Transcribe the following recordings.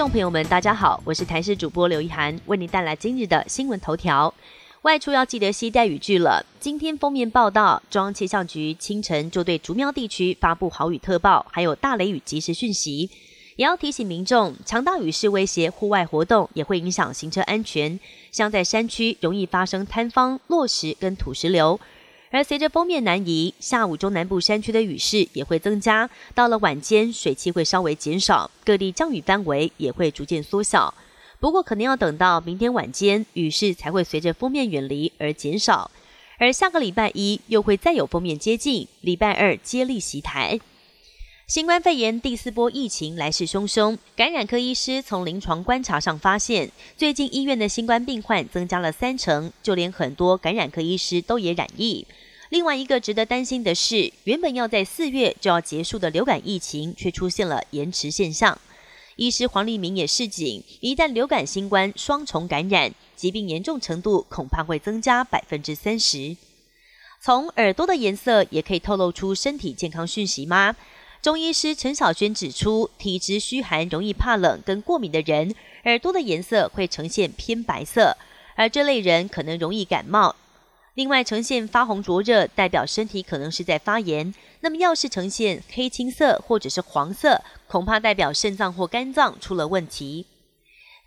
众朋友们，大家好，我是台视主播刘一涵，为您带来今日的新闻头条。外出要记得携带雨具了。今天封面报道，中央气象局清晨就对竹苗地区发布豪雨特报，还有大雷雨及时讯息，也要提醒民众，强大雨势威胁户外活动，也会影响行车安全。像在山区，容易发生坍方、落石跟土石流。而随着封面南移，下午中南部山区的雨势也会增加，到了晚间水汽会稍微减少，各地降雨范围也会逐渐缩小。不过，可能要等到明天晚间，雨势才会随着封面远离而减少。而下个礼拜一又会再有封面接近，礼拜二接力袭台。新冠肺炎第四波疫情来势汹汹，感染科医师从临床观察上发现，最近医院的新冠病患增加了三成，就连很多感染科医师都也染疫。另外一个值得担心的是，原本要在四月就要结束的流感疫情，却出现了延迟现象。医师黄立明也示警，一旦流感、新冠双重感染，疾病严重程度恐怕会增加百分之三十。从耳朵的颜色也可以透露出身体健康讯息吗？中医师陈小轩指出，体质虚寒、容易怕冷跟过敏的人，耳朵的颜色会呈现偏白色，而这类人可能容易感冒。另外，呈现发红灼热，代表身体可能是在发炎。那么，要是呈现黑青色或者是黄色，恐怕代表肾脏或肝脏出了问题。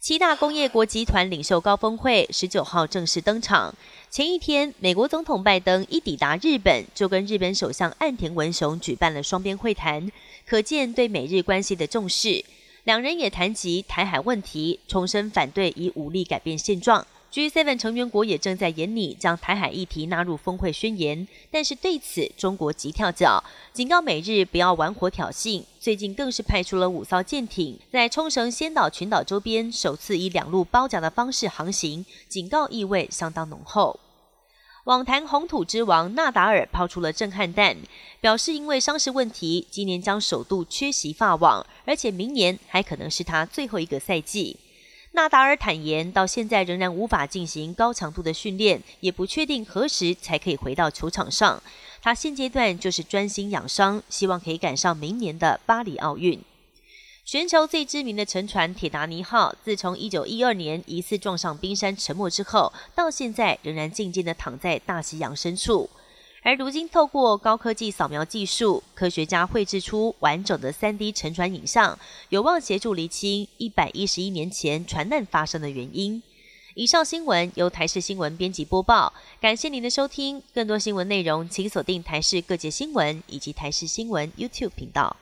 七大工业国集团领袖高峰会十九号正式登场。前一天，美国总统拜登一抵达日本，就跟日本首相岸田文雄举办了双边会谈，可见对美日关系的重视。两人也谈及台海问题，重申反对以武力改变现状。G7 成员国也正在研拟将台海议题纳入峰会宣言，但是对此中国急跳脚，警告美日不要玩火挑衅。最近更是派出了五艘舰艇在冲绳仙岛群岛周边首次以两路包夹的方式航行，警告意味相当浓厚。网坛红土之王纳达尔抛出了震撼弹，表示因为伤势问题，今年将首度缺席法网，而且明年还可能是他最后一个赛季。纳达尔坦言，到现在仍然无法进行高强度的训练，也不确定何时才可以回到球场上。他现阶段就是专心养伤，希望可以赶上明年的巴黎奥运。全球最知名的沉船铁达尼号，自从一九一二年疑似撞上冰山沉没之后，到现在仍然静静地躺在大西洋深处。而如今，透过高科技扫描技术，科学家绘制出完整的 3D 沉船影像，有望协助厘清111年前船难发生的原因。以上新闻由台视新闻编辑播报，感谢您的收听。更多新闻内容，请锁定台视各界新闻以及台视新闻 YouTube 频道。